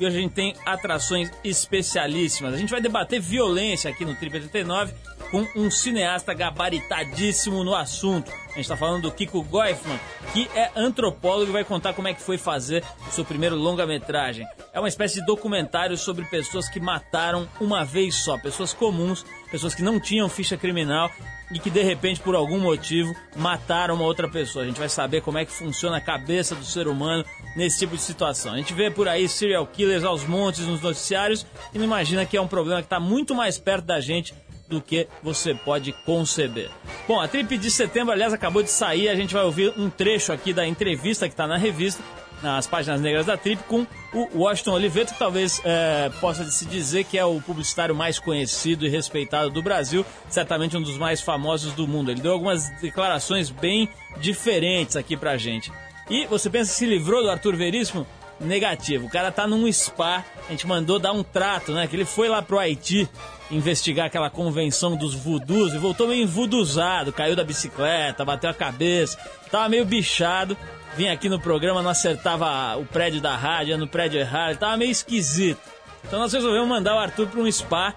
e hoje a gente tem atrações especialíssimas. A gente vai debater violência aqui no Trip 89 com um cineasta gabaritadíssimo no assunto. A gente está falando do Kiko Goifman, que é antropólogo e vai contar como é que foi fazer o seu primeiro longa-metragem. É uma espécie de documentário sobre pessoas que mataram uma vez só, pessoas comuns, pessoas que não tinham ficha criminal e que de repente, por algum motivo, mataram uma outra pessoa. A gente vai saber como é que funciona a cabeça do ser humano nesse tipo de situação. A gente vê por aí serial killers aos montes nos noticiários e não imagina que é um problema que está muito mais perto da gente do que você pode conceber. Bom, a Trip de setembro, aliás, acabou de sair. A gente vai ouvir um trecho aqui da entrevista que está na revista, nas páginas negras da Trip, com o Washington Oliveto, que talvez é, possa se dizer que é o publicitário mais conhecido e respeitado do Brasil, certamente um dos mais famosos do mundo. Ele deu algumas declarações bem diferentes aqui pra gente. E você pensa que se livrou do Arthur Veríssimo? Negativo. O cara tá num spa, a gente mandou dar um trato, né? Que ele foi lá pro Haiti investigar aquela convenção dos voodoos e voltou meio envuduzado, caiu da bicicleta, bateu a cabeça, tava meio bichado. Vinha aqui no programa, não acertava o prédio da rádio, no prédio errado, tava meio esquisito. Então nós resolvemos mandar o Arthur para um spa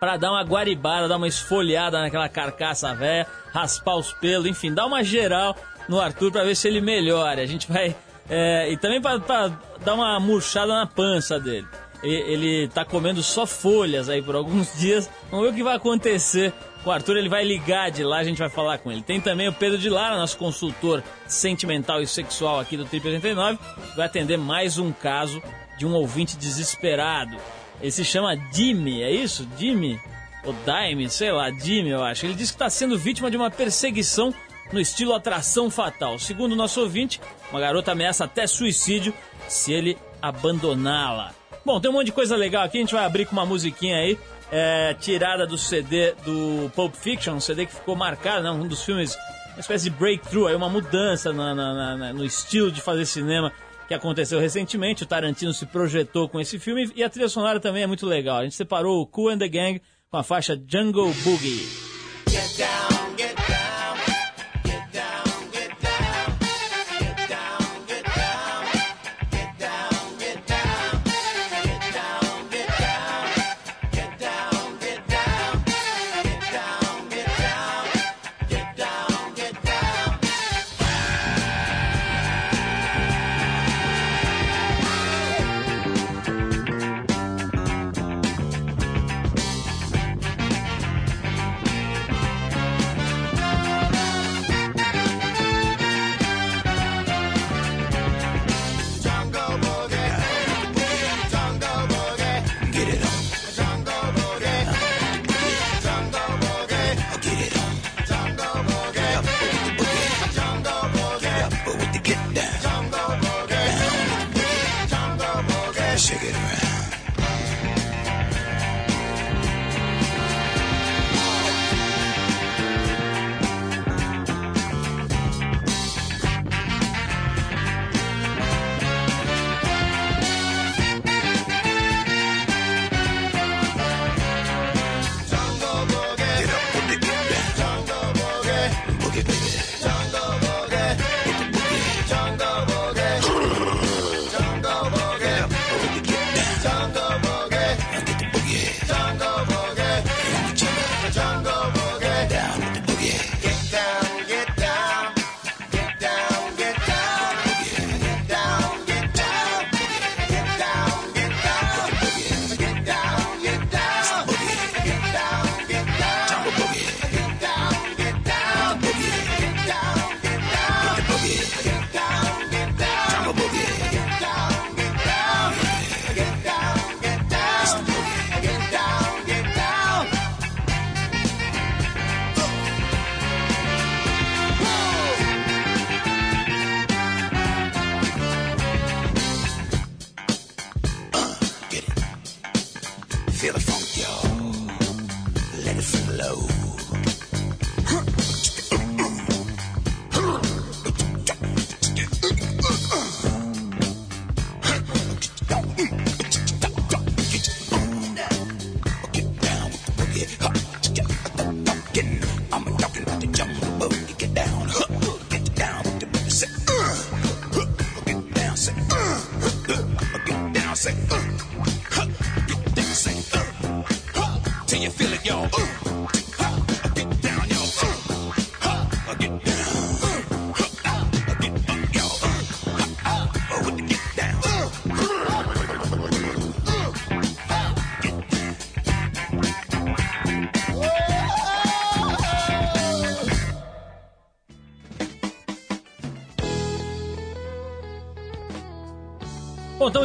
para dar uma guaribada, dar uma esfoliada naquela carcaça velha, raspar os pelos, enfim, dar uma geral no Arthur para ver se ele melhora. A gente vai. É, e também para dar uma murchada na pança dele ele tá comendo só folhas aí por alguns dias. Vamos ver o que vai acontecer com o Arthur. Ele vai ligar de lá, a gente vai falar com ele. Tem também o Pedro de Lara, nosso consultor sentimental e sexual aqui do Trip 89, que vai atender mais um caso de um ouvinte desesperado. Ele se chama Jimmy, é isso? Jimmy? Ou Daime, sei lá, Jimmy, eu acho. Ele diz que está sendo vítima de uma perseguição no estilo atração fatal. Segundo nosso ouvinte, uma garota ameaça até suicídio se ele abandoná-la. Bom, tem um monte de coisa legal aqui, a gente vai abrir com uma musiquinha aí, é, tirada do CD do Pulp Fiction, um CD que ficou marcado, né, um dos filmes, uma espécie de breakthrough, aí uma mudança na, na, na, no estilo de fazer cinema que aconteceu recentemente. O Tarantino se projetou com esse filme e a trilha sonora também é muito legal. A gente separou o Cool and the Gang com a faixa Jungle Boogie.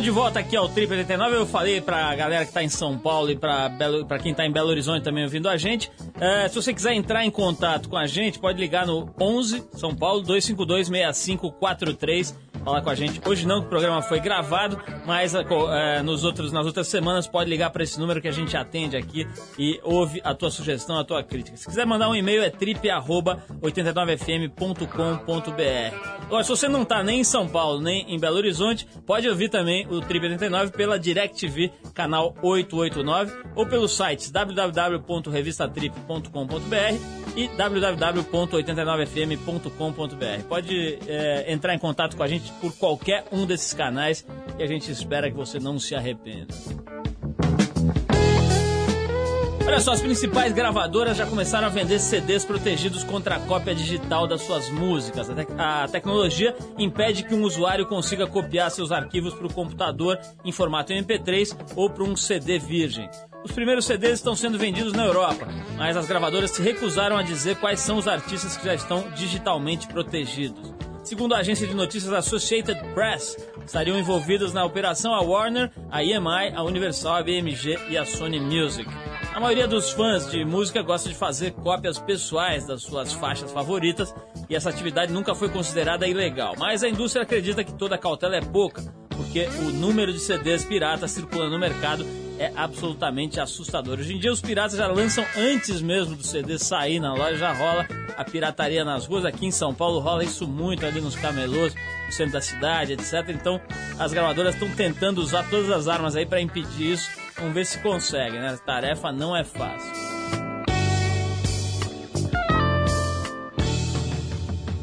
De volta aqui ao Trip 89. Eu falei pra galera que tá em São Paulo e pra, Belo, pra quem tá em Belo Horizonte também ouvindo a gente. É, se você quiser entrar em contato com a gente, pode ligar no 11 São Paulo 252 6543 falar com a gente. Hoje não, que o programa foi gravado, mas é, nos outros, nas outras semanas pode ligar para esse número que a gente atende aqui e ouve a tua sugestão, a tua crítica. Se quiser mandar um e-mail é trip@89fm.com.br. Agora, se você não está nem em São Paulo, nem em Belo Horizonte, pode ouvir também o Trip 89 pela DirecTV, canal 889, ou pelos sites www.revistatrip.com.br e www.89fm.com.br. Pode é, entrar em contato com a gente por qualquer um desses canais e a gente espera que você não se arrependa. Olha só, as principais gravadoras já começaram a vender CDs protegidos contra a cópia digital das suas músicas. A, te a tecnologia impede que um usuário consiga copiar seus arquivos para o computador em formato MP3 ou para um CD virgem. Os primeiros CDs estão sendo vendidos na Europa, mas as gravadoras se recusaram a dizer quais são os artistas que já estão digitalmente protegidos. Segundo a agência de notícias Associated Press, estariam envolvidos na operação a Warner, a EMI, a Universal, a BMG e a Sony Music. A maioria dos fãs de música gosta de fazer cópias pessoais das suas faixas favoritas e essa atividade nunca foi considerada ilegal. Mas a indústria acredita que toda cautela é pouca, porque o número de CDs piratas circulando no mercado é absolutamente assustador. Hoje em dia os piratas já lançam antes mesmo do CD sair na loja, já rola a pirataria nas ruas. Aqui em São Paulo rola isso muito ali nos camelôs, no centro da cidade, etc. Então as gravadoras estão tentando usar todas as armas aí para impedir isso. Vamos ver se conseguem, né? A tarefa não é fácil.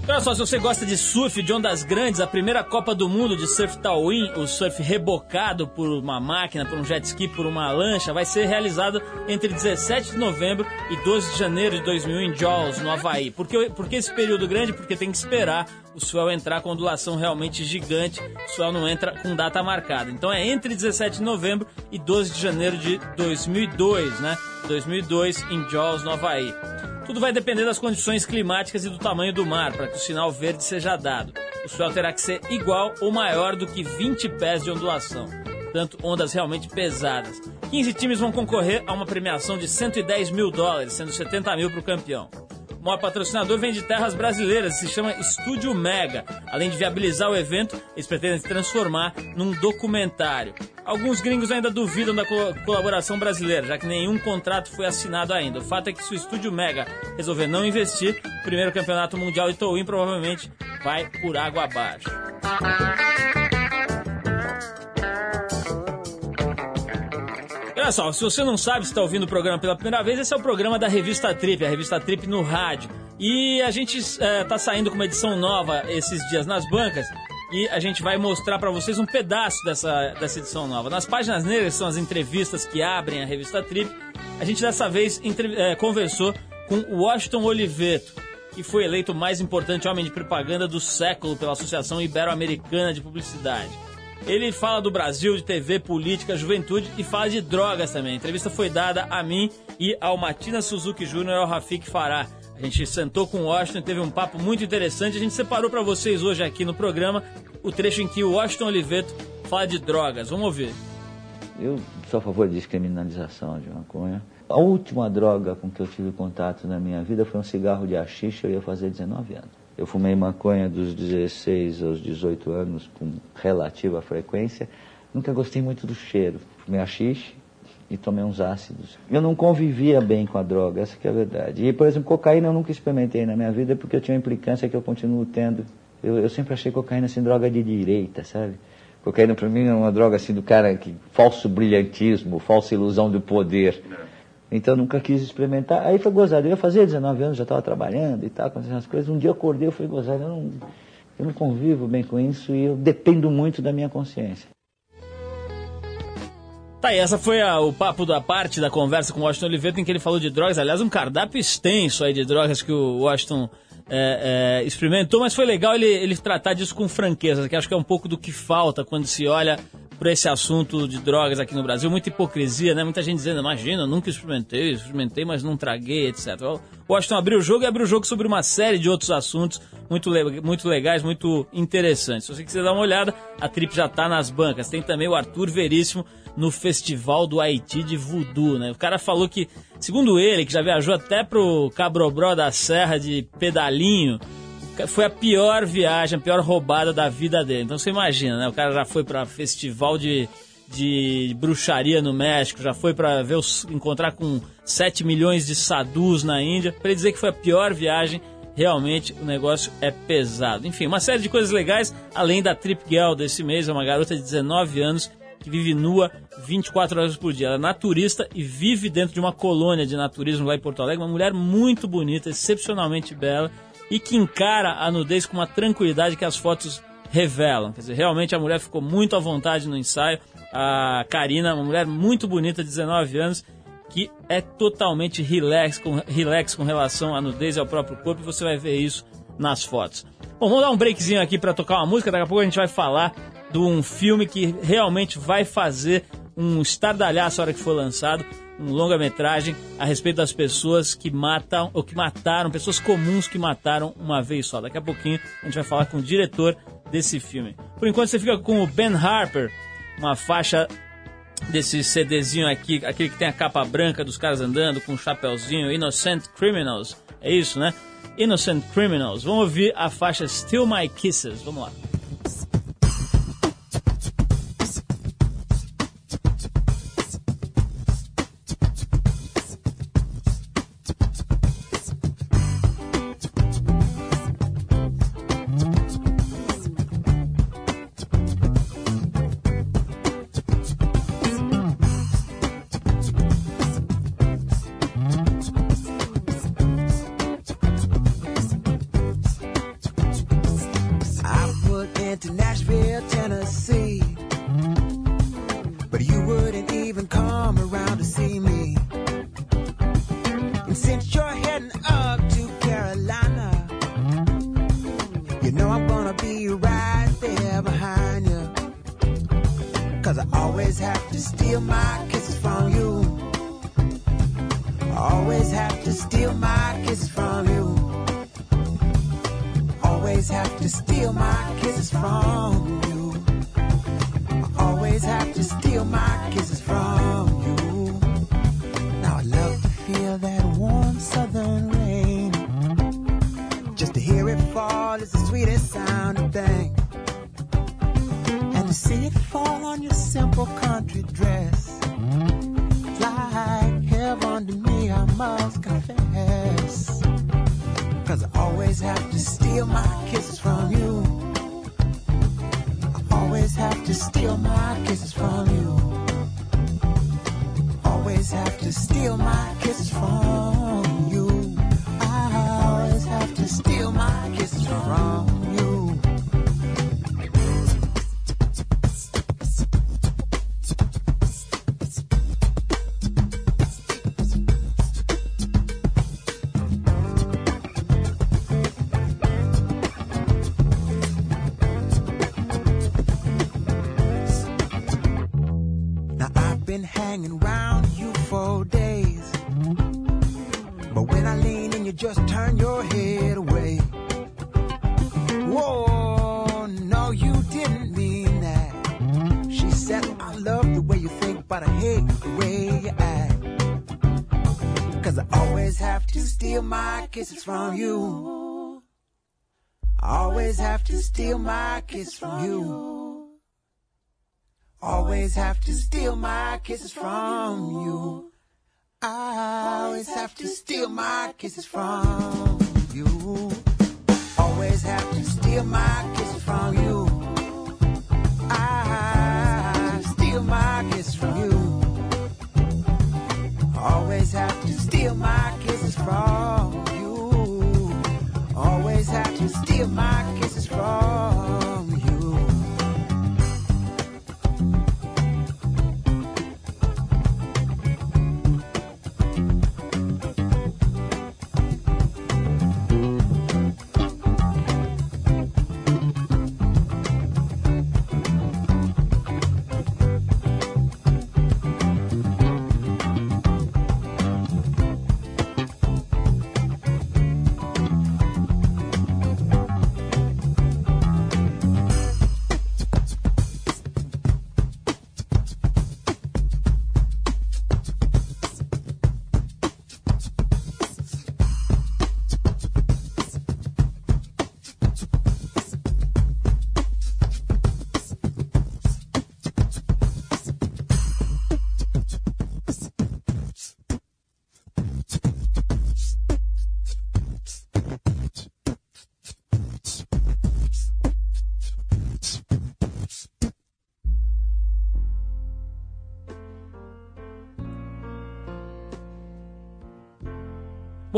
Olha só, se você gosta de surf de ondas grandes, a primeira Copa do Mundo de Surf Tawin, o surf rebocado por uma máquina, por um jet ski, por uma lancha, vai ser realizado entre 17 de novembro e 12 de janeiro de 2001 em Jaws, no Havaí. Por que, por que esse período grande? Porque tem que esperar o swell entrar com ondulação realmente gigante, o swell não entra com data marcada. Então é entre 17 de novembro e 12 de janeiro de 2002, né? 2002 em Jaws, no Havaí. Tudo vai depender das condições climáticas e do tamanho do mar para que o sinal verde seja dado. O swell terá que ser igual ou maior do que 20 pés de ondulação, portanto, ondas realmente pesadas. 15 times vão concorrer a uma premiação de 110 mil dólares, sendo 70 mil para o campeão. O maior patrocinador vem de terras brasileiras, se chama Estúdio Mega. Além de viabilizar o evento, eles pretendem se transformar num documentário. Alguns gringos ainda duvidam da co colaboração brasileira, já que nenhum contrato foi assinado ainda. O fato é que se o Estúdio Mega resolver não investir, o primeiro campeonato mundial Towin provavelmente vai por água abaixo. Olha só, se você não sabe, se está ouvindo o programa pela primeira vez, esse é o programa da Revista Trip, a Revista Trip no rádio. E a gente está é, saindo com uma edição nova esses dias nas bancas e a gente vai mostrar para vocês um pedaço dessa, dessa edição nova. Nas páginas negras são as entrevistas que abrem a Revista Trip. A gente dessa vez entre, é, conversou com Washington Oliveto, que foi eleito o mais importante homem de propaganda do século pela Associação Ibero-Americana de Publicidade. Ele fala do Brasil, de TV, política, juventude e fala de drogas também. A entrevista foi dada a mim e ao Matina Suzuki Jr. e ao Rafik Farah. A gente sentou com o Washington e teve um papo muito interessante. A gente separou para vocês hoje aqui no programa o trecho em que o Washington Oliveto fala de drogas. Vamos ouvir. Eu sou a favor de descriminalização de maconha. A última droga com que eu tive contato na minha vida foi um cigarro de haxixe, eu ia fazer 19 anos. Eu fumei maconha dos 16 aos 18 anos com relativa frequência. Nunca gostei muito do cheiro. Fumei haxixe e tomei uns ácidos. Eu não convivia bem com a droga, essa é a verdade. E, por exemplo, cocaína eu nunca experimentei na minha vida porque eu tinha uma implicância que eu continuo tendo. Eu, eu sempre achei cocaína assim droga de direita, sabe? Cocaína para mim é uma droga assim do cara que falso brilhantismo, falsa ilusão do poder. Então nunca quis experimentar. Aí foi gozado. Eu ia fazer 19 anos, já estava trabalhando e tal, acontecendo as coisas. Um dia eu acordei, eu fui gozado. Eu não, eu não convivo bem com isso e eu dependo muito da minha consciência. Tá aí, essa foi a, o papo da parte da conversa com o Washington Oliveira, em que ele falou de drogas. Aliás, um cardápio extenso aí de drogas que o Washington é, é, experimentou, mas foi legal ele, ele tratar disso com franqueza, que acho que é um pouco do que falta quando se olha para esse assunto de drogas aqui no Brasil. Muita hipocrisia, né? Muita gente dizendo, imagina, nunca experimentei, experimentei, mas não traguei, etc. O Washington abriu o jogo e abriu o jogo sobre uma série de outros assuntos muito, muito legais, muito interessantes. Se você quiser dar uma olhada, a Trip já está nas bancas. Tem também o Arthur Veríssimo no Festival do Haiti de Voodoo, né? O cara falou que, segundo ele, que já viajou até pro Cabrobró da Serra de pedalinho, foi a pior viagem, a pior roubada da vida dele. Então você imagina, né? O cara já foi para festival de, de bruxaria no México, já foi para ver os, encontrar com 7 milhões de sadus na Índia. Para ele dizer que foi a pior viagem, realmente o negócio é pesado. Enfim, uma série de coisas legais, além da Trip Girl desse mês, é uma garota de 19 anos que vive nua 24 horas por dia. Ela é naturista e vive dentro de uma colônia de naturismo lá em Porto Alegre. Uma mulher muito bonita, excepcionalmente bela e que encara a nudez com uma tranquilidade que as fotos revelam. Quer dizer, realmente a mulher ficou muito à vontade no ensaio. A Karina, uma mulher muito bonita, 19 anos, que é totalmente relax com, relax com relação à nudez e ao próprio corpo, e você vai ver isso nas fotos. Bom, vamos dar um breakzinho aqui para tocar uma música, daqui a pouco a gente vai falar de um filme que realmente vai fazer um estardalhaço a hora que for lançado, um longa-metragem a respeito das pessoas que matam, ou que mataram, pessoas comuns que mataram uma vez só. Daqui a pouquinho a gente vai falar com o diretor desse filme. Por enquanto você fica com o Ben Harper, uma faixa desse CDzinho aqui, aquele que tem a capa branca dos caras andando com um chapéuzinho, Innocent Criminals. É isso, né? Innocent Criminals. Vamos ouvir a faixa Still My Kisses. Vamos lá. been hanging around you for days. But when I lean in, you just turn your head away. Whoa, no, you didn't mean that. She said, I love the way you think, but I hate the way you act. Cause I always have to steal my kisses from you. I always have to steal my kiss from you. Always have to steal my kisses from you. I always have to steal my kisses from you. Always have to steal my kisses from you. I steal my kisses from you. Always have to steal my kisses from you. Always have to steal my kisses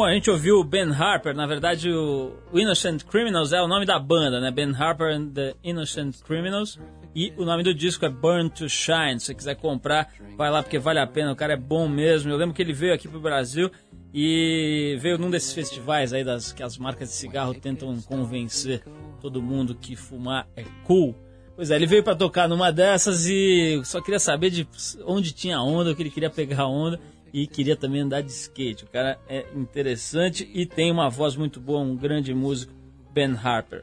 Bom, a gente ouviu o Ben Harper, na verdade o Innocent Criminals é o nome da banda, né? Ben Harper and the Innocent Criminals. E o nome do disco é Burn to Shine. Se você quiser comprar, vai lá porque vale a pena, o cara é bom mesmo. Eu lembro que ele veio aqui pro Brasil e veio num desses festivais aí das que as marcas de cigarro tentam convencer todo mundo que fumar é cool. Pois é, ele veio para tocar numa dessas e só queria saber de onde tinha onda, o que ele queria pegar onda e queria também andar de skate. O cara é interessante e tem uma voz muito boa, um grande músico, Ben Harper.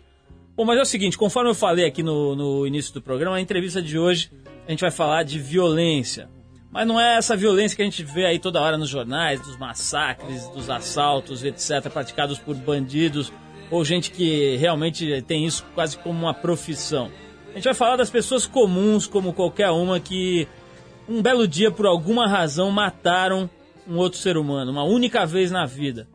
Bom, mas é o seguinte, conforme eu falei aqui no, no início do programa, a entrevista de hoje a gente vai falar de violência. Mas não é essa violência que a gente vê aí toda hora nos jornais, dos massacres, dos assaltos, etc., praticados por bandidos ou gente que realmente tem isso quase como uma profissão. A gente vai falar das pessoas comuns, como qualquer uma, que um belo dia, por alguma razão, mataram um outro ser humano, uma única vez na vida.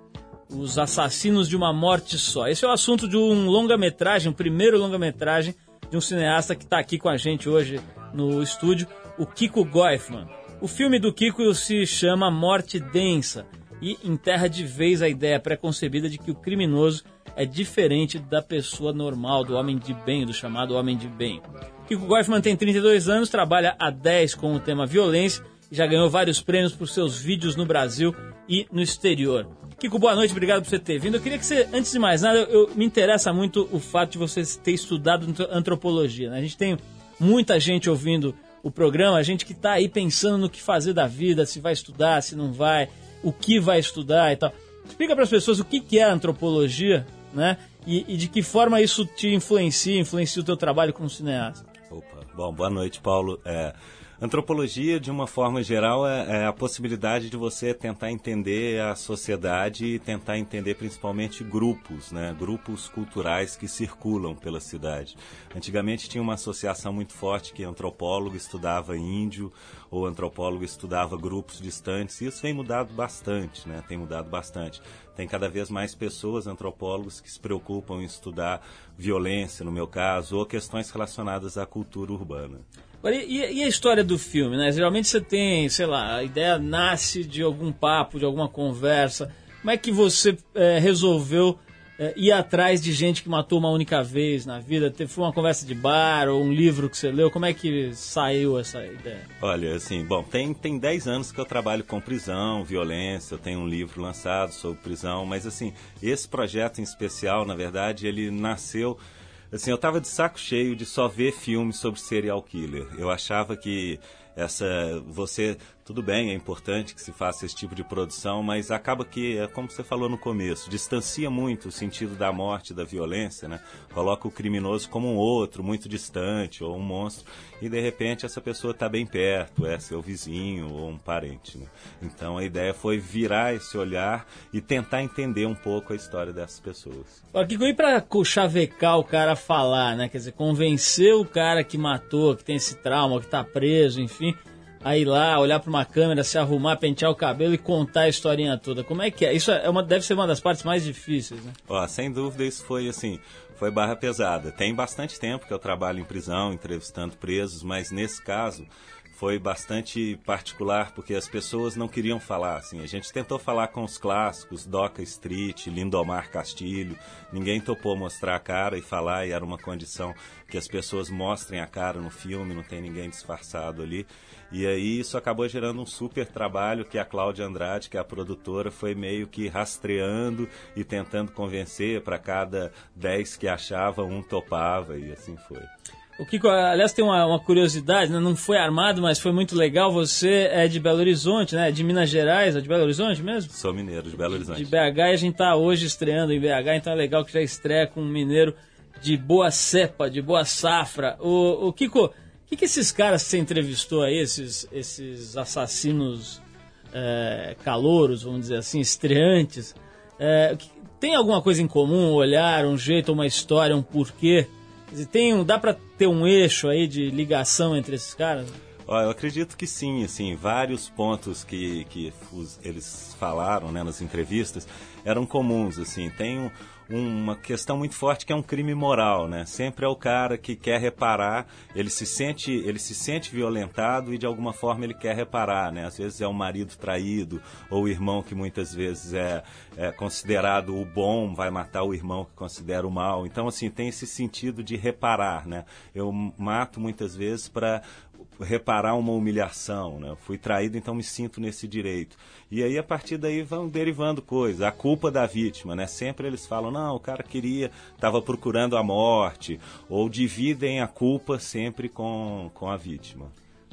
Os assassinos de uma morte só. Esse é o assunto de um longa-metragem, o primeiro longa-metragem de um cineasta que está aqui com a gente hoje no estúdio, o Kiko Goifman. O filme do Kiko se chama Morte Densa e enterra de vez a ideia preconcebida de que o criminoso é diferente da pessoa normal, do homem de bem, do chamado homem de bem. Kiko Goifman tem 32 anos, trabalha há 10 com o tema violência e já ganhou vários prêmios por seus vídeos no Brasil e no exterior. Kiko, boa noite, obrigado por você ter vindo. Eu queria que você, antes de mais nada, eu, me interessa muito o fato de você ter estudado antropologia. Né? A gente tem muita gente ouvindo o programa, a gente que está aí pensando no que fazer da vida, se vai estudar, se não vai, o que vai estudar e tal. Explica para as pessoas o que, que é antropologia né? E, e, de que forma isso te influencia, influencia o teu trabalho como cineasta? Opa, bom, boa noite, Paulo. É, antropologia, de uma forma geral, é, é, a possibilidade de você tentar entender a sociedade e tentar entender principalmente grupos, né? Grupos culturais que circulam pela cidade. Antigamente tinha uma associação muito forte que antropólogo estudava índio ou antropólogo estudava grupos distantes. E isso vem mudado bastante, né? Tem mudado bastante. Tem cada vez mais pessoas, antropólogos, que se preocupam em estudar violência, no meu caso, ou questões relacionadas à cultura urbana. E, e, a história do filme, né? Geralmente você tem, sei lá, a ideia nasce de algum papo, de alguma conversa. Como é que você é, resolveu é, ir atrás de gente que matou uma única vez na vida? Foi uma conversa de bar ou um livro que você leu? Como é que saiu essa ideia? Olha, assim, bom, tem, tem 10 anos que eu trabalho com prisão, violência, eu tenho um livro lançado sobre prisão, mas assim, esse projeto em especial, na verdade, ele nasceu assim, eu estava de saco cheio de só ver filmes sobre serial killer. Eu achava que essa você tudo bem, é importante que se faça esse tipo de produção, mas acaba que, é como você falou no começo, distancia muito o sentido da morte, da violência, né? Coloca o criminoso como um outro, muito distante, ou um monstro, e de repente essa pessoa está bem perto, é seu vizinho ou um parente, né? Então a ideia foi virar esse olhar e tentar entender um pouco a história dessas pessoas. Agora, que para chavecar o cara falar, né? Quer dizer, convencer o cara que matou, que tem esse trauma, que está preso, enfim a ir lá, olhar para uma câmera, se arrumar, pentear o cabelo e contar a historinha toda. Como é que é? Isso é uma, deve ser uma das partes mais difíceis, né? Ó, sem dúvida isso foi assim, foi barra pesada. Tem bastante tempo que eu trabalho em prisão, entrevistando presos, mas nesse caso foi bastante particular porque as pessoas não queriam falar assim. A gente tentou falar com os clássicos, Doca Street, Lindomar Castilho, ninguém topou mostrar a cara e falar e era uma condição que as pessoas mostrem a cara no filme, não tem ninguém disfarçado ali. E aí isso acabou gerando um super trabalho que a Cláudia Andrade, que é a produtora, foi meio que rastreando e tentando convencer para cada 10 que achava, um topava e assim foi. O Kiko, aliás, tem uma, uma curiosidade, né? não foi armado, mas foi muito legal. Você é de Belo Horizonte, né? De Minas Gerais, é de Belo Horizonte mesmo? Sou mineiro, de Belo Horizonte. De, de BH, e a gente está hoje estreando em BH, então é legal que já estreia com um mineiro de boa cepa, de boa safra. O, o Kiko, o que, que esses caras que você entrevistou aí, esses, esses assassinos é, calouros, vamos dizer assim, estreantes, é, tem alguma coisa em comum? Um olhar, um jeito, uma história, um porquê? Tem, dá para ter um eixo aí de ligação entre esses caras? eu acredito que sim, assim, vários pontos que, que eles falaram né, nas entrevistas eram comuns, assim, tem um, uma questão muito forte que é um crime moral, né? Sempre é o cara que quer reparar, ele se sente, ele se sente violentado e de alguma forma ele quer reparar, né? Às vezes é o marido traído ou o irmão que muitas vezes é, é considerado o bom vai matar o irmão que considera o mal. Então assim tem esse sentido de reparar, né? Eu mato muitas vezes para reparar uma humilhação, né? Fui traído, então me sinto nesse direito. E aí a partir daí vão derivando coisas. A culpa da vítima, né? Sempre eles falam, não, o cara queria, estava procurando a morte, ou dividem a culpa sempre com, com a vítima.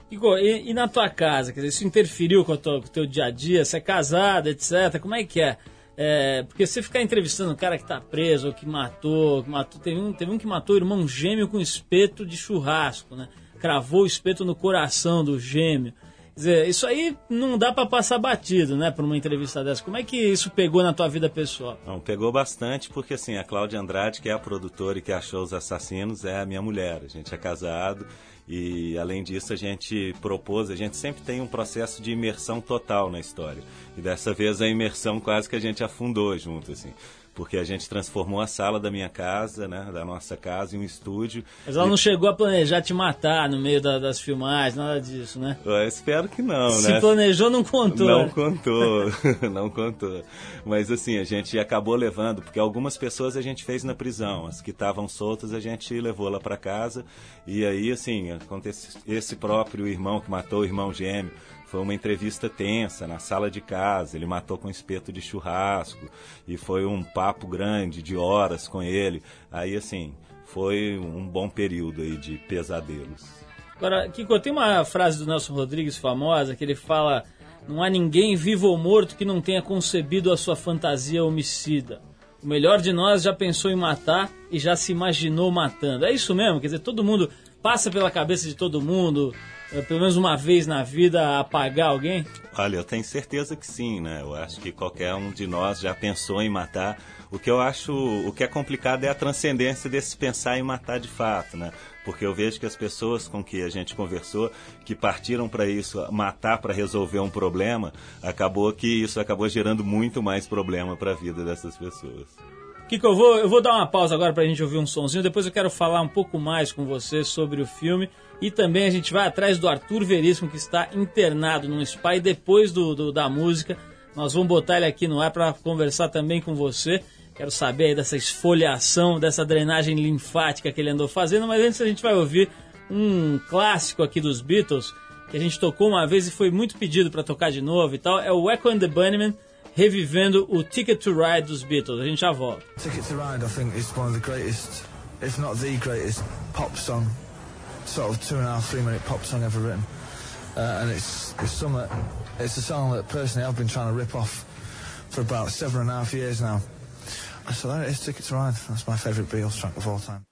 Igor, e, e na tua casa? Quer dizer, isso interferiu com o, teu, com o teu dia a dia? Você é casado, etc. Como é que é? É, porque você ficar entrevistando um cara que tá preso, ou que matou, que matou teve, um, teve um que matou o irmão gêmeo com espeto de churrasco, né? Cravou o espeto no coração do gêmeo. Quer dizer, isso aí não dá para passar batido, né, por uma entrevista dessa. Como é que isso pegou na tua vida pessoal? Não, pegou bastante porque assim, a Cláudia Andrade, que é a produtora e que achou os assassinos, é a minha mulher. A gente é casado e além disso a gente propôs, a gente sempre tem um processo de imersão total na história. E dessa vez a imersão quase que a gente afundou junto assim porque a gente transformou a sala da minha casa, né, da nossa casa, em um estúdio. Mas ela e... não chegou a planejar te matar no meio da, das filmagens, nada disso, né? Eu espero que não, Se né? Se planejou, não contou. Não contou, não contou. Mas assim, a gente acabou levando, porque algumas pessoas a gente fez na prisão, as que estavam soltas a gente levou lá para casa, e aí, assim, acontece esse próprio irmão que matou o irmão gêmeo, foi uma entrevista tensa na sala de casa. Ele matou com espeto de churrasco e foi um papo grande de horas com ele. Aí, assim, foi um bom período aí de pesadelos. Agora, Kiko, tem uma frase do Nelson Rodrigues famosa que ele fala: Não há ninguém vivo ou morto que não tenha concebido a sua fantasia homicida. O melhor de nós já pensou em matar e já se imaginou matando. É isso mesmo? Quer dizer, todo mundo passa pela cabeça de todo mundo pelo menos uma vez na vida, apagar alguém? Olha, eu tenho certeza que sim, né? Eu acho que qualquer um de nós já pensou em matar. O que eu acho, o que é complicado é a transcendência desse pensar em matar de fato, né? Porque eu vejo que as pessoas com que a gente conversou, que partiram para isso, matar para resolver um problema, acabou que isso acabou gerando muito mais problema para a vida dessas pessoas. Kiko, eu vou, eu vou dar uma pausa agora para a gente ouvir um sonzinho, depois eu quero falar um pouco mais com você sobre o filme e também a gente vai atrás do Arthur Veríssimo, que está internado num spa. E depois do, do da música, nós vamos botar ele aqui no ar para conversar também com você. Quero saber aí dessa esfoliação, dessa drenagem linfática que ele andou fazendo. Mas antes a gente vai ouvir um clássico aqui dos Beatles, que a gente tocou uma vez e foi muito pedido para tocar de novo e tal. É o Echo and the Bunnymen revivendo o Ticket to Ride dos Beatles. A gente já volta. Ticket to Ride, I think, is one of the greatest, if not the greatest, pop song sort of two and a half, three minute pop song ever written. Uh, and it's, it's some it's a song that personally I've been trying to rip off for about seven and a half years now. So that is Ticket to Ride. That's my favourite Beatles track of all time.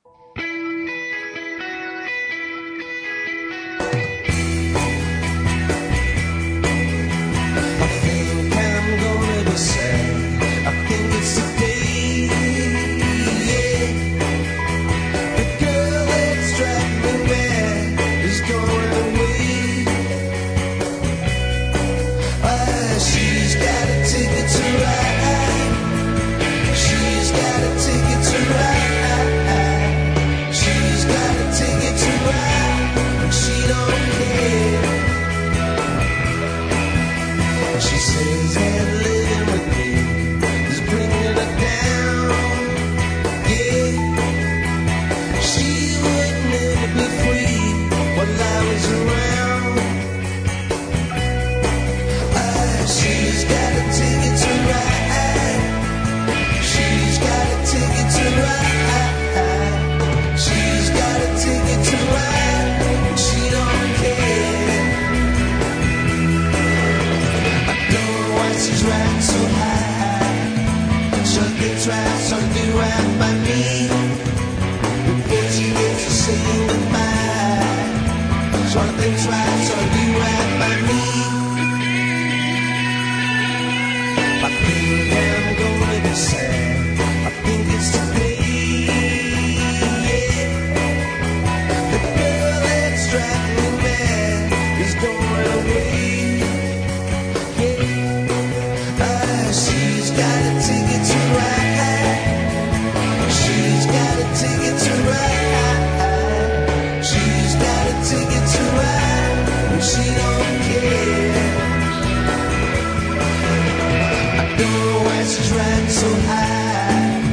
always tried so hard.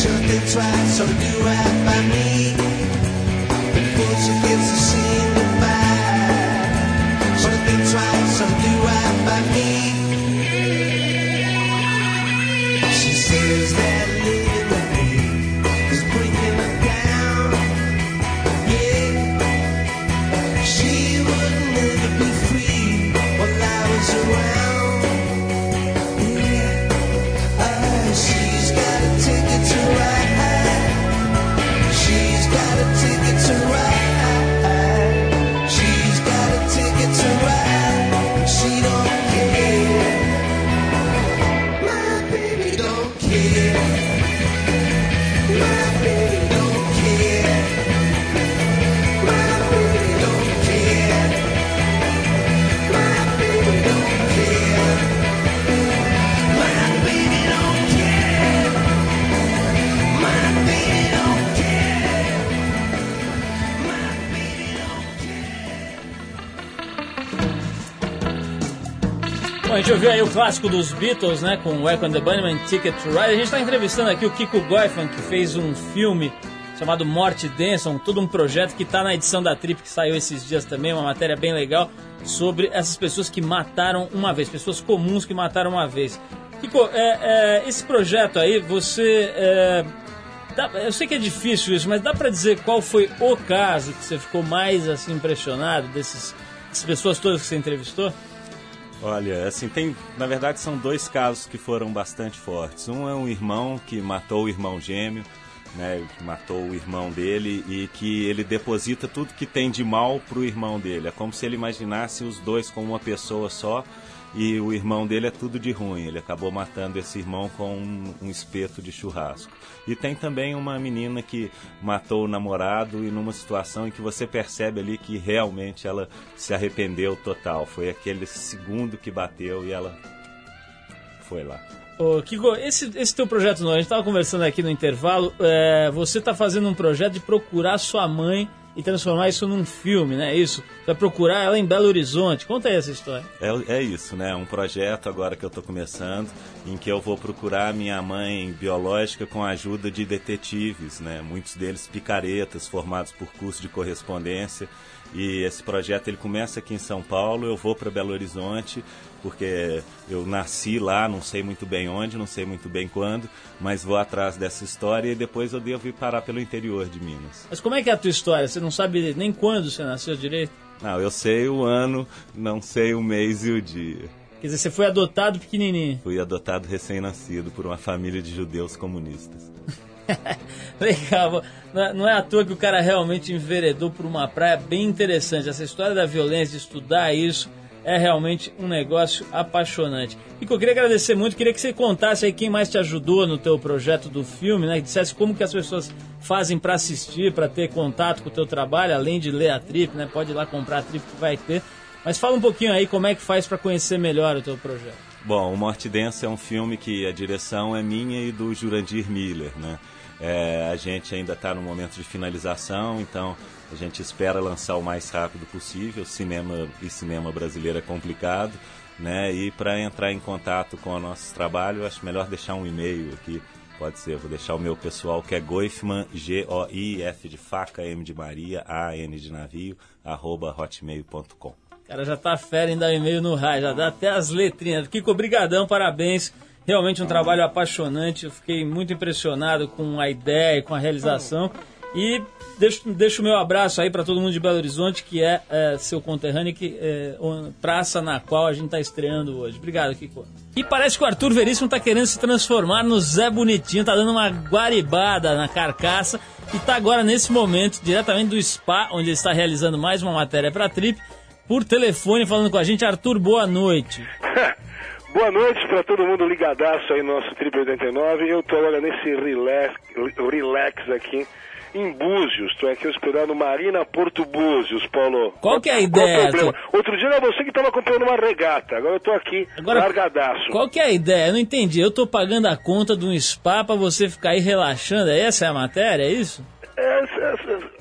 Should they try to do out by me? Before she gets to see gente ouviu aí o clássico dos Beatles, né, com Welcome and the Bunnyman, Ticket to Ride. A gente está entrevistando aqui o Kiko Goifan, que fez um filme chamado Morte Denson, todo um projeto que está na edição da Trip, que saiu esses dias também, uma matéria bem legal, sobre essas pessoas que mataram uma vez, pessoas comuns que mataram uma vez. Kiko, é, é, esse projeto aí, você... é, dá- eu sei que é difícil isso, mas dá pra dizer qual foi o caso que você ficou mais assim impressionado dessas pessoas todas que você entrevistou? Olha, assim, tem. Na verdade, são dois casos que foram bastante fortes. Um é um irmão que matou o irmão gêmeo, né? Que matou o irmão dele e que ele deposita tudo que tem de mal pro irmão dele. É como se ele imaginasse os dois como uma pessoa só e o irmão dele é tudo de ruim. Ele acabou matando esse irmão com um, um espeto de churrasco. E tem também uma menina que matou o namorado e numa situação em que você percebe ali que realmente ela se arrependeu total. Foi aquele segundo que bateu e ela foi lá. Kiko, esse, esse teu projeto novo, a gente estava conversando aqui no intervalo, é, você está fazendo um projeto de procurar sua mãe e transformar isso num filme, né? Isso. Vai procurar ela em Belo Horizonte. Conta aí essa história. É, é isso, né? Um projeto agora que eu estou começando, em que eu vou procurar minha mãe biológica com a ajuda de detetives, né? Muitos deles picaretas, formados por curso de correspondência. E esse projeto ele começa aqui em São Paulo, eu vou para Belo Horizonte, porque eu nasci lá, não sei muito bem onde, não sei muito bem quando, mas vou atrás dessa história e depois eu devo ir parar pelo interior de Minas. Mas como é que é a tua história? Você não sabe nem quando você nasceu direito? Não, eu sei o ano, não sei o mês e o dia. Quer dizer, você foi adotado pequenininho. Fui adotado recém-nascido por uma família de judeus comunistas. Legal. Não é- Não é à toa que o cara realmente enveredou por uma praia bem interessante. Essa história da violência, de estudar isso, é realmente um negócio apaixonante. E eu queria agradecer muito, queria que você contasse aí quem mais te ajudou no teu projeto do filme, né? Dissesse como que as pessoas fazem para assistir, para ter contato com o teu trabalho, além de ler a trip, né? Pode ir lá comprar a trip que vai ter. Mas fala um pouquinho aí como é que faz para conhecer melhor o teu projeto. Bom, o Morte Densa é um filme que a direção é minha e do Jurandir Miller, né? É, a gente ainda está no momento de finalização, então a gente espera lançar o mais rápido possível. Cinema e cinema brasileiro é complicado, né? E para entrar em contato com o nosso trabalho, acho melhor deixar um e-mail aqui. Pode ser, vou deixar o meu pessoal que é Goifman, G-O-I-F de faca, M de Maria, A-N de navio, arroba hotmail.com. Cara já tá fera em dar e-mail no raio, já dá até as letrinhas. Kiko, brigadão, parabéns. Realmente um trabalho apaixonante. Eu fiquei muito impressionado com a ideia e com a realização. E deixo, deixo o meu abraço aí para todo mundo de Belo Horizonte, que é, é, seu conterrâneo, que é praça na qual a gente está estreando hoje. Obrigado, Kiko. E parece que o Arthur Veríssimo tá querendo se transformar no Zé Bonitinho, tá dando uma guaribada na carcaça e tá agora nesse momento, diretamente do spa, onde ele está realizando mais uma matéria para Trip, por telefone falando com a gente. Arthur, boa noite. Boa noite para todo mundo ligadaço aí no nosso Trip 89. Eu tô agora nesse relax, relax aqui em Búzios. Estou aqui hospedado Marina Porto Búzios, Paulo. Qual que é a Qual ideia, o problema? Outro dia era você que estava acompanhando uma regata. Agora eu tô aqui largadaço. qual que é a ideia? Eu não entendi. Eu tô pagando a conta de um spa pra você ficar aí relaxando. Essa é a matéria, é isso? É, é,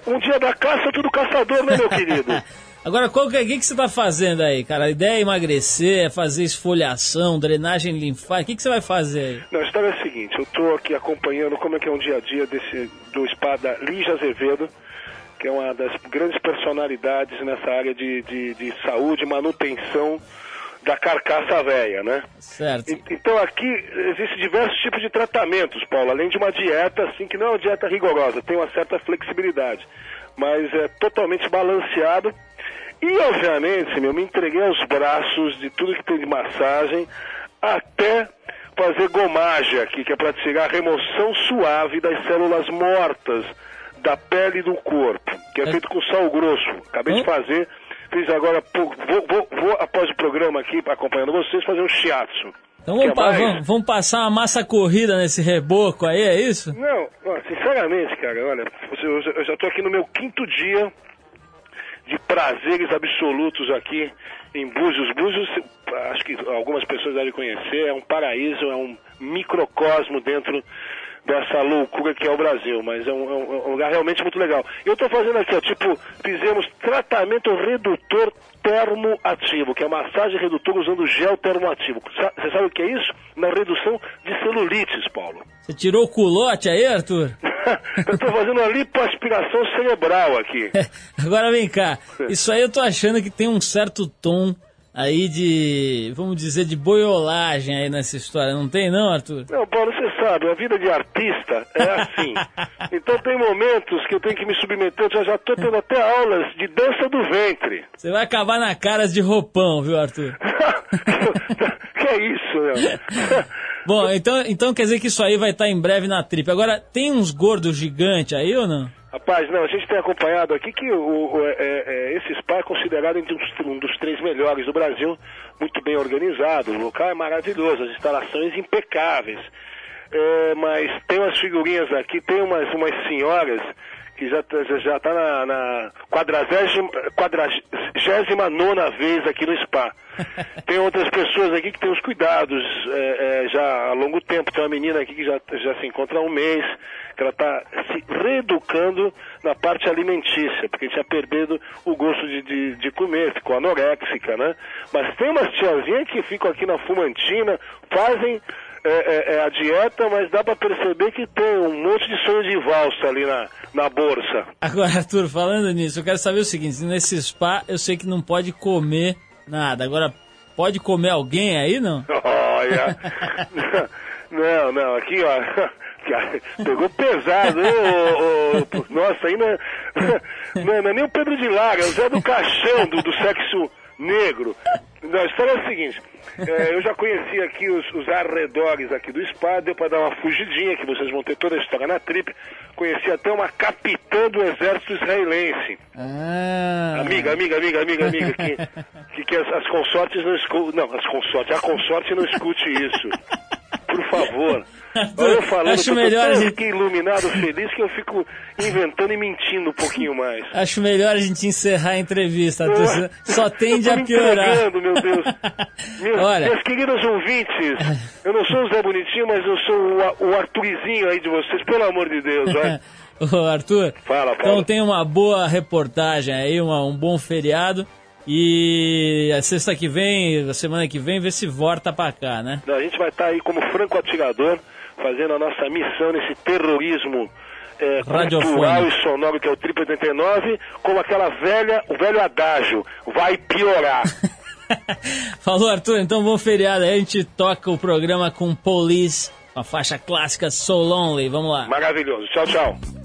é, um dia da caça, tudo caçador, né, meu querido? Agora, qual que, é, que, que você tá fazendo aí, cara? A ideia é emagrecer, é fazer esfoliação, drenagem linfática. O que, que você vai fazer aí? Não, a história é a seguinte, eu tô aqui acompanhando como é que é um dia a dia desse, do spa da Lígia Azevedo, que é uma das grandes personalidades nessa área de, de, de saúde e manutenção da carcaça velha, né? Certo. Então aqui existem diversos tipos de tratamentos, Paulo, além de uma dieta, assim, que não é uma dieta rigorosa, tem uma certa flexibilidade, mas é totalmente balanceado. E obviamente, meu, me entreguei aos braços de tudo que tem de massagem, até fazer gomagem aqui, que é para tirar a remoção suave das células mortas da pele do corpo, que é É. feito com sal grosso. Acabei de fazer, fiz agora, vou, vou, vou, após o programa aqui, acompanhando vocês, fazer um shiatsu. Então vamos, pa- vamos- vamos passar uma massa corrida nesse reboco aí, é isso? Não, sinceramente, cara, olha, eu eu já estou aqui no meu quinto dia de prazeres absolutos aqui em Búzios. Búzios, acho que algumas pessoas devem conhecer, é um paraíso, é um microcosmo dentro dessa loucura que é o Brasil, mas é um, é um- é lugar realmente muito legal. Eu estou fazendo aqui, ó, tipo, fizemos tratamento redutor termoativo, que é massagem redutora usando gel termoativo. Você sabe o que é isso? Na redução de celulites, Paulo. Você tirou o culote aí, Arthur? eu tô fazendo uma lipoaspiração cerebral aqui. Agora vem cá, isso aí eu tô achando que tem um certo tom aí de, vamos dizer, de boiolagem aí nessa história, não tem não, Arthur? Não, Paulo, você sabe, a vida de artista é assim. Então tem momentos que eu tenho que me submeter, eu já, já tô tendo até aulas de dança do ventre. Você vai acabar na caras de roupão, viu, Arthur? que é isso, meu? Bom, então, então quer dizer que isso aí vai estar em breve na trip. Agora, tem uns gordos gigantes aí ou não? Rapaz, não, a gente tem acompanhado aqui que o, o- é- é- esse spa é considerado um dos três melhores do Brasil, muito bem organizado, o local é maravilhoso, as instalações impecáveis. É, mas tem umas figurinhas aqui, tem umas, umas senhoras que já tá, já, já tá na, na quadragésima nona vez aqui no spa. Tem outras pessoas aqui que têm os cuidados é, é, já há longo tempo. Tem uma menina aqui que já, já se encontra há um mês, que ela está se reeducando na parte alimentícia, porque tinha perdido o gosto de, de, de comer, ficou anoréxica, né? Mas tem umas tiazinhas que ficam aqui na fumantina, fazem é, é, é, a dieta, mas dá para perceber que tem um monte de sonho de valsa ali na, na bolsa. Agora, Arthur, falando nisso, eu quero saber o seguinte: nesse spa eu sei que não pode comer nada. Agora, pode comer alguém aí, não? Olha. Não, não, aqui, ó. Pegou pesado, hein? ô, ô, ô, nossa, aí não é, não, é- não é nem o Pedro de Lara, é o Zé do Caixão do, do sexo negro. Não, a história é a seguinte: é, eu já conheci aqui os, os arredores aqui do spa, deu para dar uma fugidinha, que vocês vão ter toda a história na trip. Conheci até uma capitã do exército israelense. Ah. Amiga, amiga, amiga, amiga, amiga, que, que, que as, as consortes não escutem. Não, as consortes, a consorte não escute isso. Por favor. Olha eu falando Acho eu melhor a gente- iluminado, feliz, que eu fico inventando e mentindo um pouquinho mais. Acho melhor a gente encerrar a entrevista. Eu- Só tende a piorar. meu Deus. Meus, Olha. Meus queridos ouvintes, eu não sou o Zé Bonitinho, mas eu sou o, o aí de vocês, pelo amor de Deus, vai. Ô, Arthur, Fala, então tem uma boa reportagem aí, uma- um bom feriado. E a sexta que vem, a semana que vem, vê se volta pra cá, né? A gente vai estar aí como franco atirador, fazendo a nossa missão nesse terrorismo é, cultural e sonoro que é o Triple 89, como aquela velha, o velho adágio, vai piorar. Falou, Arthur. Então, bom feriado aí. A gente toca o programa com Police, a faixa clássica So Lonely. Vamos lá. Maravilhoso. Tchau, tchau.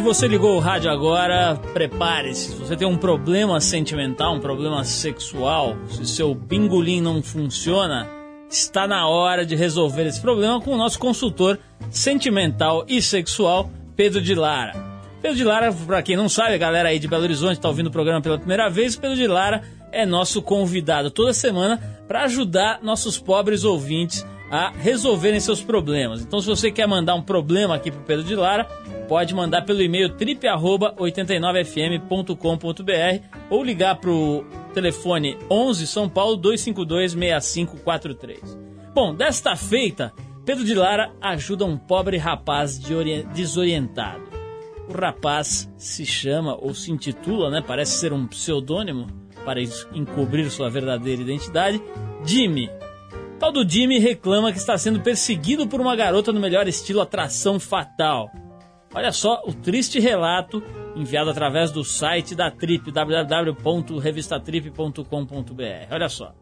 Se você ligou o rádio agora, prepare-se. Se você tem um problema sentimental, um problema sexual, se seu bingolim não funciona, está na hora de resolver esse problema com o nosso consultor sentimental e sexual, Pedro de Lara. Pedro de Lara, para quem não sabe, a galera aí de Belo Horizonte está ouvindo o programa pela primeira vez, Pedro de Lara é nosso convidado toda semana para ajudar nossos pobres ouvintes a resolverem seus problemas. Então, se você quer mandar um problema aqui para Pedro de Lara, pode mandar pelo e-mail trip@89fm.com.br ou ligar para o telefone 11 São Paulo 252 6543. Bom, desta feita, Pedro de Lara ajuda um pobre rapaz de desorientado. O rapaz se chama ou se intitula, né? Parece ser um pseudônimo para encobrir sua verdadeira identidade, Jimmy. Tal do Jimmy reclama que está sendo perseguido por uma garota no melhor estilo atração fatal. Olha só o triste relato enviado através do site da Trip, www.revistatrip.com.br. Olha só.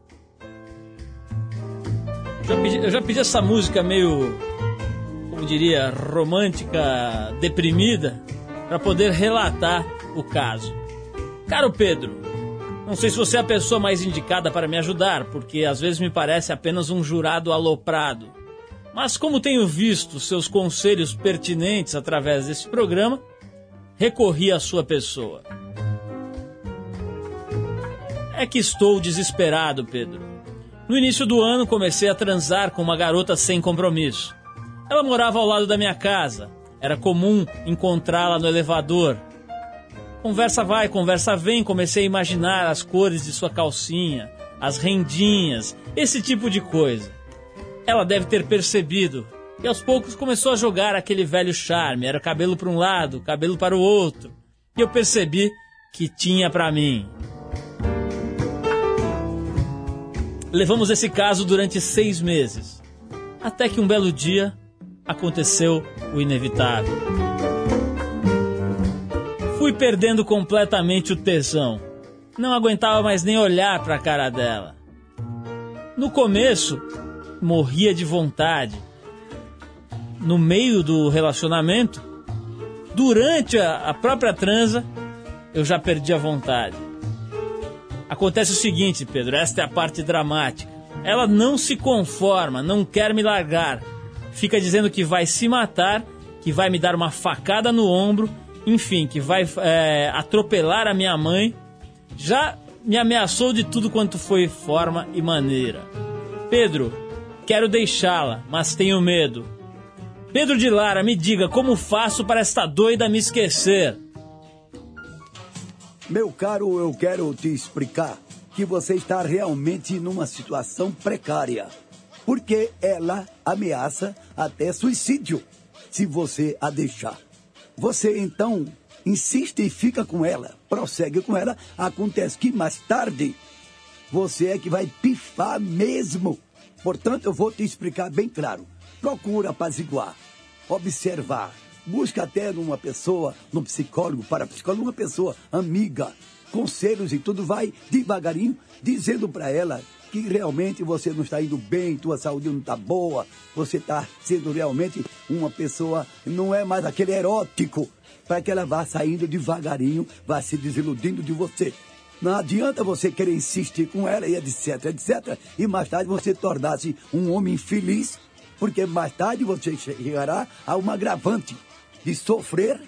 Já pedi, eu já pedi essa música meio, como diria, romântica, deprimida, para poder relatar o caso. Caro Pedro, não sei se você é a pessoa mais indicada para me ajudar, porque às vezes me parece apenas um jurado aloprado. Mas como tenho visto seus conselhos pertinentes através desse programa, recorri à sua pessoa. É que estou desesperado, Pedro. No início do ano comecei a transar com uma garota sem compromisso. Ela morava ao lado da minha casa. Era comum encontrá-la no elevador, Conversa vai, conversa vem, comecei a imaginar as cores de sua calcinha, as rendinhas, esse tipo de coisa. Ela deve ter percebido e aos poucos começou a jogar aquele velho charme, era cabelo para um lado, cabelo para o outro. E eu percebi que tinha para mim. Levamos esse caso durante seis meses, até que um belo dia aconteceu o inevitável fui perdendo completamente o tesão. Não aguentava mais nem olhar para a cara dela. No começo, morria de vontade. No meio do relacionamento, durante a, própria transa, eu já perdi a vontade. Acontece o seguinte, Pedro, esta é a parte dramática. Ela não se conforma, não quer me largar. Fica dizendo que vai se matar, que vai me dar uma facada no ombro enfim, que vai é, atropelar a minha mãe, já me ameaçou de tudo quanto foi forma e maneira. Pedro, quero deixá-la, mas tenho medo. Pedro de Lara, me diga como faço para esta doida me esquecer. Meu caro, eu quero te explicar que você está realmente numa situação precária. Porque ela ameaça até suicídio se você a deixar. Você então insiste e fica com ela, prossegue com ela. Acontece que mais tarde você é que vai pifar mesmo. Portanto, eu vou te explicar bem claro. Procura apaziguar, observar, busca até numa pessoa, num psicólogo, para psicólogo, uma pessoa amiga, conselhos e tudo, vai devagarinho dizendo para ela que realmente você não está indo bem, tua saúde não está boa, você está sendo realmente uma pessoa, não é mais aquele erótico, para que ela vá saindo devagarinho, vá se desiludindo de você. Não adianta você querer insistir com ela e etc, etc, e mais tarde você tornar-se um homem infeliz, porque mais tarde você chegará a uma agravante de sofrer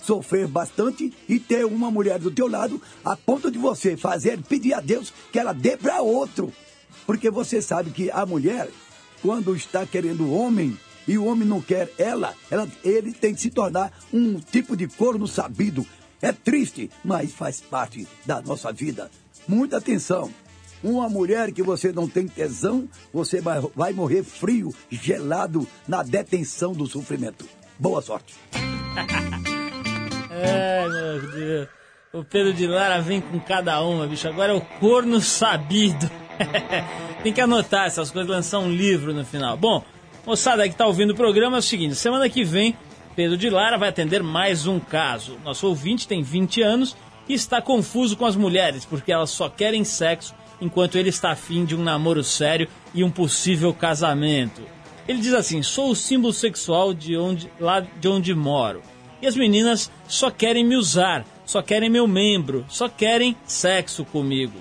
sofrer bastante e ter uma mulher do teu lado a ponto de você fazer, pedir a Deus que ela dê para outro. Porque você sabe que a mulher, quando está querendo o homem, e o homem não quer ela, ela, ele tem que se tornar um tipo de corno sabido. É triste, mas faz parte da nossa vida. Muita atenção. Uma mulher que você não tem tesão, você vai, morrer frio, gelado, na detenção do sofrimento. Boa sorte. Ai, meu Deus. O Pedro de Lara vem com cada uma, bicho. Agora é o corno sabido. Tem que anotar essas coisas, lançar um livro no final. Bom, moçada que está ouvindo o programa é o seguinte: semana que vem, Pedro de Lara vai atender mais um caso. Nosso ouvinte tem 20 anos e está confuso com as mulheres, porque elas só querem sexo enquanto ele está afim de um namoro sério e um possível casamento. Ele diz assim: sou o símbolo sexual de onde, lá de onde moro E as meninas só querem me usar, só querem meu membro, só querem sexo comigo.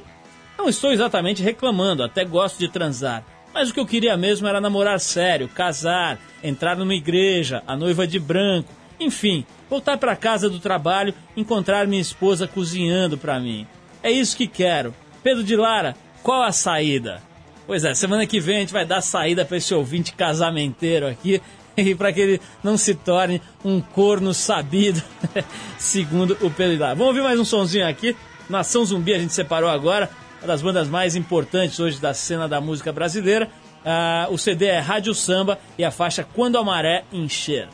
Não estou exatamente reclamando, até gosto de transar. Mas o que eu queria mesmo era namorar sério, casar, entrar numa igreja, a noiva de branco, enfim, voltar para casa do trabalho, encontrar minha esposa cozinhando para mim. É isso que quero. Pedro de Lara, qual a saída? Pois é, semana que vem a gente vai dar saída para esse ouvinte casamenteiro aqui e para que ele não se torne um corno sabido, segundo o Pedro de Lara. Vamos ouvir mais um sonzinho aqui. Nação Zumbi a gente separou agora uma das bandas mais importantes hoje da cena da música brasileira. Ah, o CD é Rádio Samba e a faixa Quando a Maré Encher.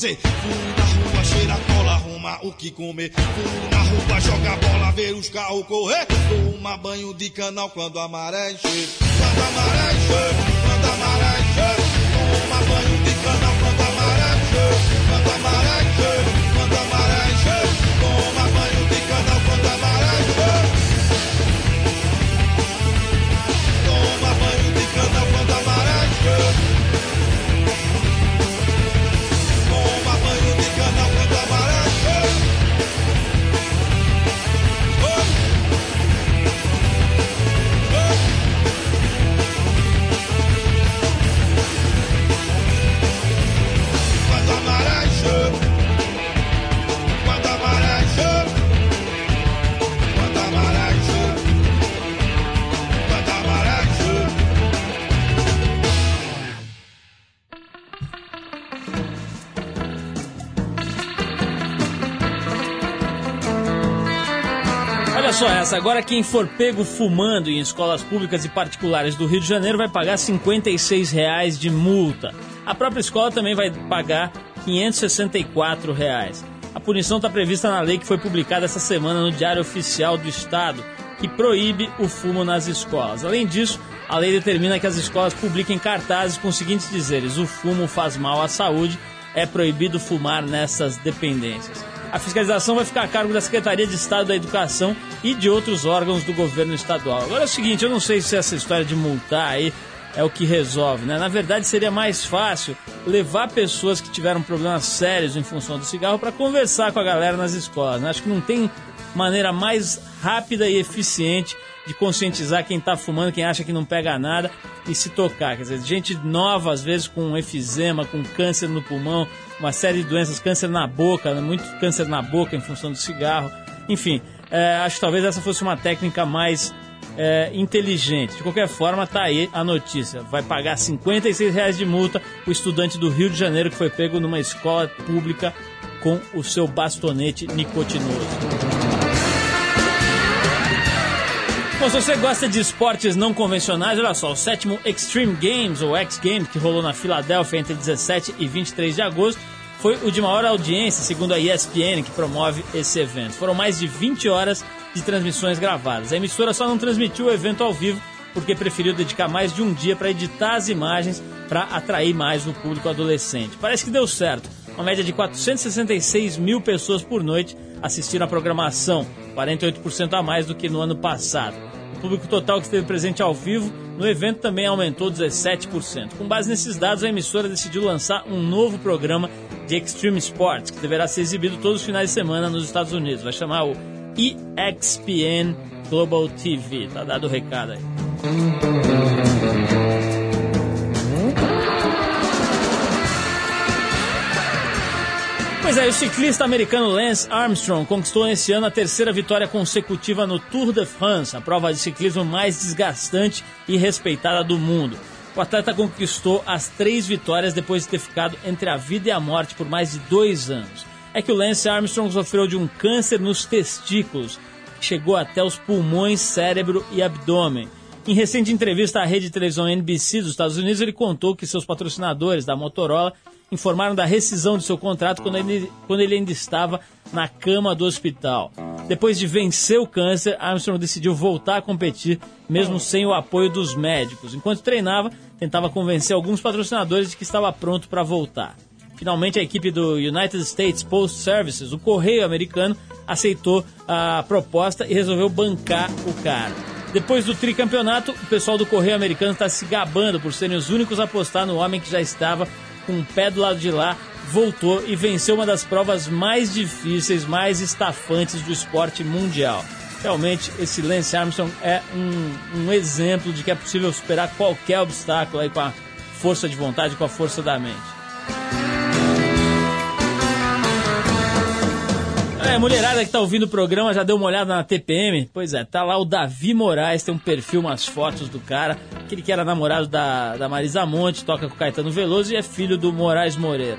Fazer. Fui na rua cheirar cola, arrumar o que comer. Fui na rua jogar bola, ver os carros correr. Tomar banho de canal quando a maré encher. Quando a maré encher, quando a maré encher. Agora quem for pego fumando em escolas públicas e particulares do Rio de Janeiro vai pagar 56 reais de multa. A própria escola também vai pagar 564 reais. A punição está prevista na lei que foi publicada essa semana no Diário Oficial do Estado, que proíbe o fumo nas escolas. Além disso, a lei determina que as escolas publiquem cartazes com os seguintes dizeres: o fumo faz mal à saúde, é proibido fumar nessas dependências. A fiscalização vai ficar a cargo da Secretaria de Estado da Educação e de outros órgãos do governo estadual. Agora é o seguinte, eu não sei se essa história de multar aí é o que resolve, né? Na verdade, seria mais fácil levar pessoas que tiveram problemas sérios em função do cigarro para conversar com a galera nas escolas. Né? Acho que não tem maneira mais rápida e eficiente de conscientizar quem tá fumando, quem acha que não pega nada e se tocar. Quer dizer, gente nova, às vezes com efizema, com câncer no pulmão, uma série de doenças, câncer na boca, né? muito câncer na boca em função do cigarro. Enfim, é, acho que talvez essa fosse uma técnica mais é, inteligente. De qualquer forma, tá aí a notícia. Vai pagar 56 reais de multa o estudante do Rio de Janeiro que foi pego numa escola pública com o seu bastonete nicotinoso. Bom, se você gosta de esportes não convencionais, olha só, o sétimo Extreme Games, ou X Games, que rolou na Filadélfia entre 17 e 23 de agosto, foi o de maior audiência, segundo a ESPN, que promove esse evento. Foram mais de 20 horas de transmissões gravadas. A emissora só não transmitiu o evento ao vivo porque preferiu dedicar mais de um dia para editar as imagens para atrair mais o público adolescente. Parece que deu certo. Uma média de 466 mil pessoas por noite assistiram à programação, 48% a mais do que no ano passado. O público total que esteve presente ao vivo no evento também aumentou 17%. Com base nesses dados, a emissora decidiu lançar um novo programa de Extreme Sports, que deverá ser exibido todos os finais de semana nos Estados Unidos. Vai chamar o EXPN Global TV. Tá dado o recado aí. Pois é, o ciclista americano Lance Armstrong conquistou esse ano a terceira vitória consecutiva no Tour de France, a prova de ciclismo mais desgastante e respeitada do mundo. O atleta conquistou as três vitórias depois de ter ficado entre a vida e a morte por mais de dois anos. É que o Lance Armstrong sofreu de um câncer nos testículos, que chegou até os pulmões, cérebro e abdômen. Em recente entrevista à rede de televisão NBC dos Estados Unidos, ele contou que seus patrocinadores da Motorola informaram da rescisão de seu contrato quando ele, quando ele ainda estava na cama do hospital. Depois de vencer o câncer, Armstrong decidiu voltar a competir, mesmo sem o apoio dos médicos. Enquanto treinava, tentava convencer alguns patrocinadores de que estava pronto para voltar. Finalmente, a equipe do United States Post Services, o correio americano, aceitou a proposta e resolveu bancar o cara. Depois do tricampeonato, o pessoal do correio americano está se gabando por serem os únicos a apostar no homem que já estava com o pé do lado de lá, voltou e venceu uma das provas mais difíceis, mais estafantes do esporte mundial. Realmente, esse Lance Armstrong é um, um exemplo de que é possível superar qualquer obstáculo aí com a força de vontade, com a força da mente. É, mulherada que tá ouvindo o programa já deu uma olhada na TPM? Pois é, tá lá o Davi Moraes, tem um perfil, umas fotos do cara, aquele que era namorado da, da Marisa Monte, toca com o Caetano Veloso e é filho do Moraes Moreira.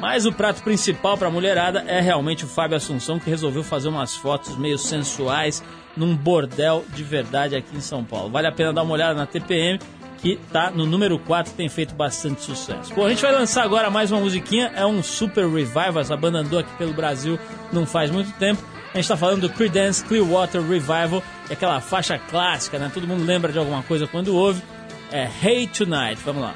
Mas o prato principal pra mulherada é realmente o Fábio Assunção, que resolveu fazer umas fotos meio sensuais num bordel de verdade aqui em São Paulo. Vale a pena dar uma olhada na TPM que tá no número 4, tem feito bastante sucesso. Bom, a gente vai lançar agora mais uma musiquinha, é um super revival, essa banda andou aqui pelo Brasil não faz muito tempo. A gente está falando do Creedence Clearwater Revival, é aquela faixa clássica, né? Todo mundo lembra de alguma coisa quando ouve. É Hey Tonight, vamos lá.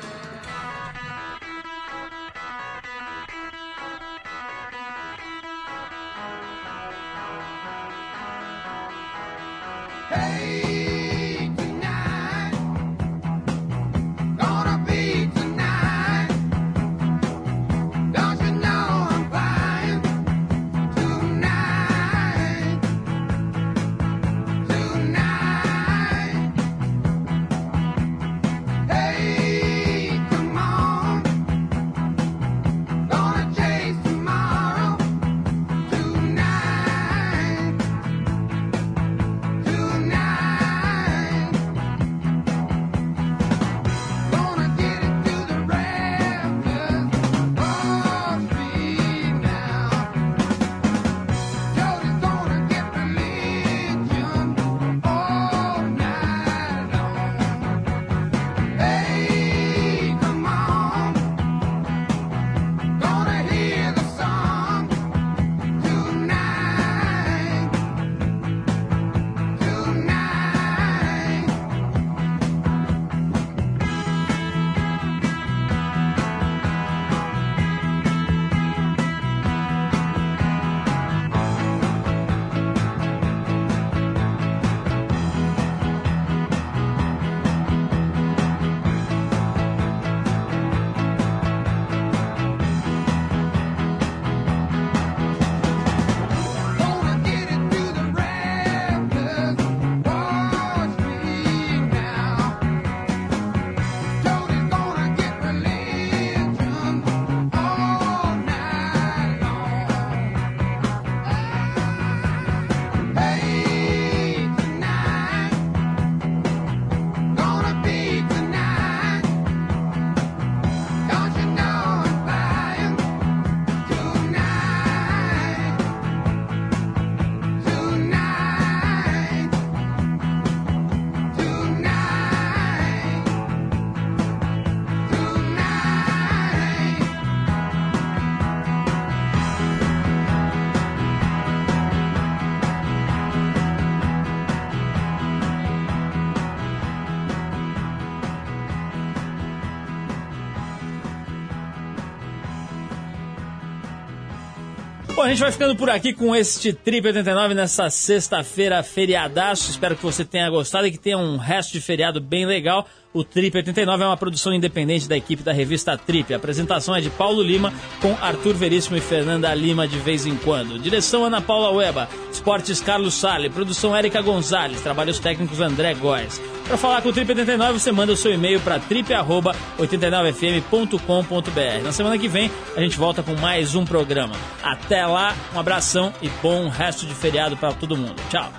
Gente vai ficando por aqui com este Trip 89 nessa sexta-feira feriadaço. Espero que você tenha gostado e que tenha um resto de feriado bem legal. O Trip 89 é uma produção independente da equipe da revista Trip. A apresentação é de Paulo Lima, com Arthur Veríssimo e Fernanda Lima de vez em quando. Direção Ana Paula Weba, Esportes Carlos Sale, produção Érica Gonzalez, trabalhos técnicos André Góes. Para falar com o Trip 89, você manda o seu e-mail para trip89fm.com.br. Na semana que vem, a gente volta com mais um programa. Até lá, um abração e bom resto de feriado para todo mundo. Tchau.